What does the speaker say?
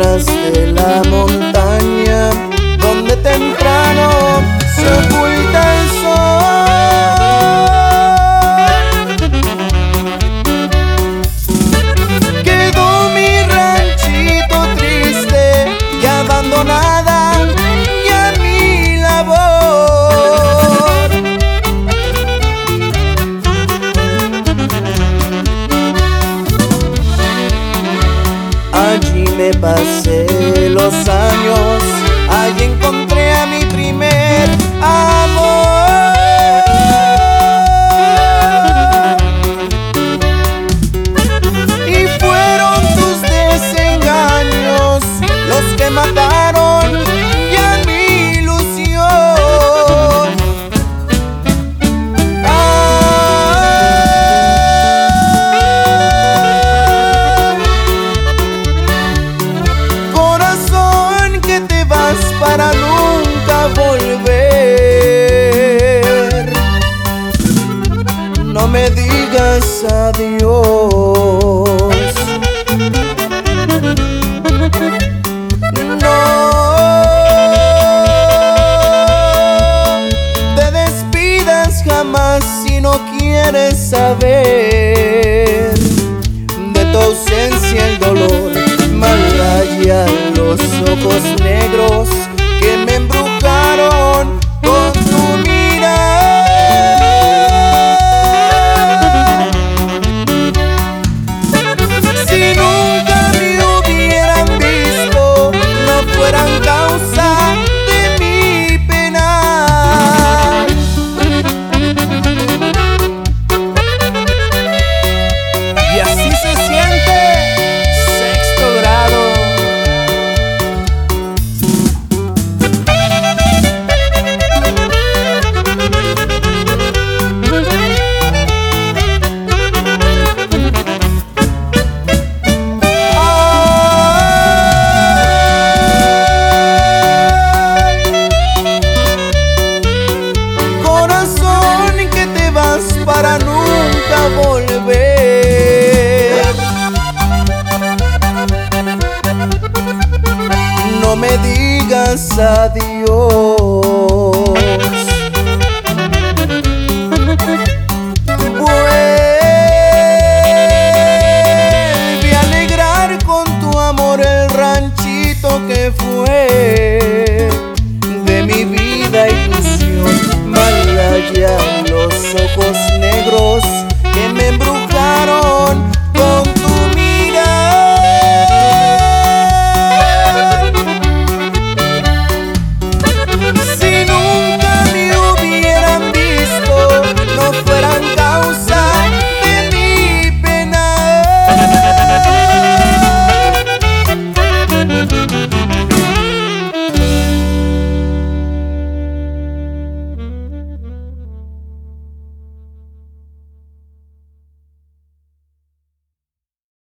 detrás de la montaña. pasé los años digas adiós. No te despidas jamás si no quieres saber de tu ausencia el dolor. Malaya los ojos negros que me para nunca volver. No me digas adiós. Vuelve a alegrar con tu amor el ranchito que fue de mi vida ilusión. Malaya los ojos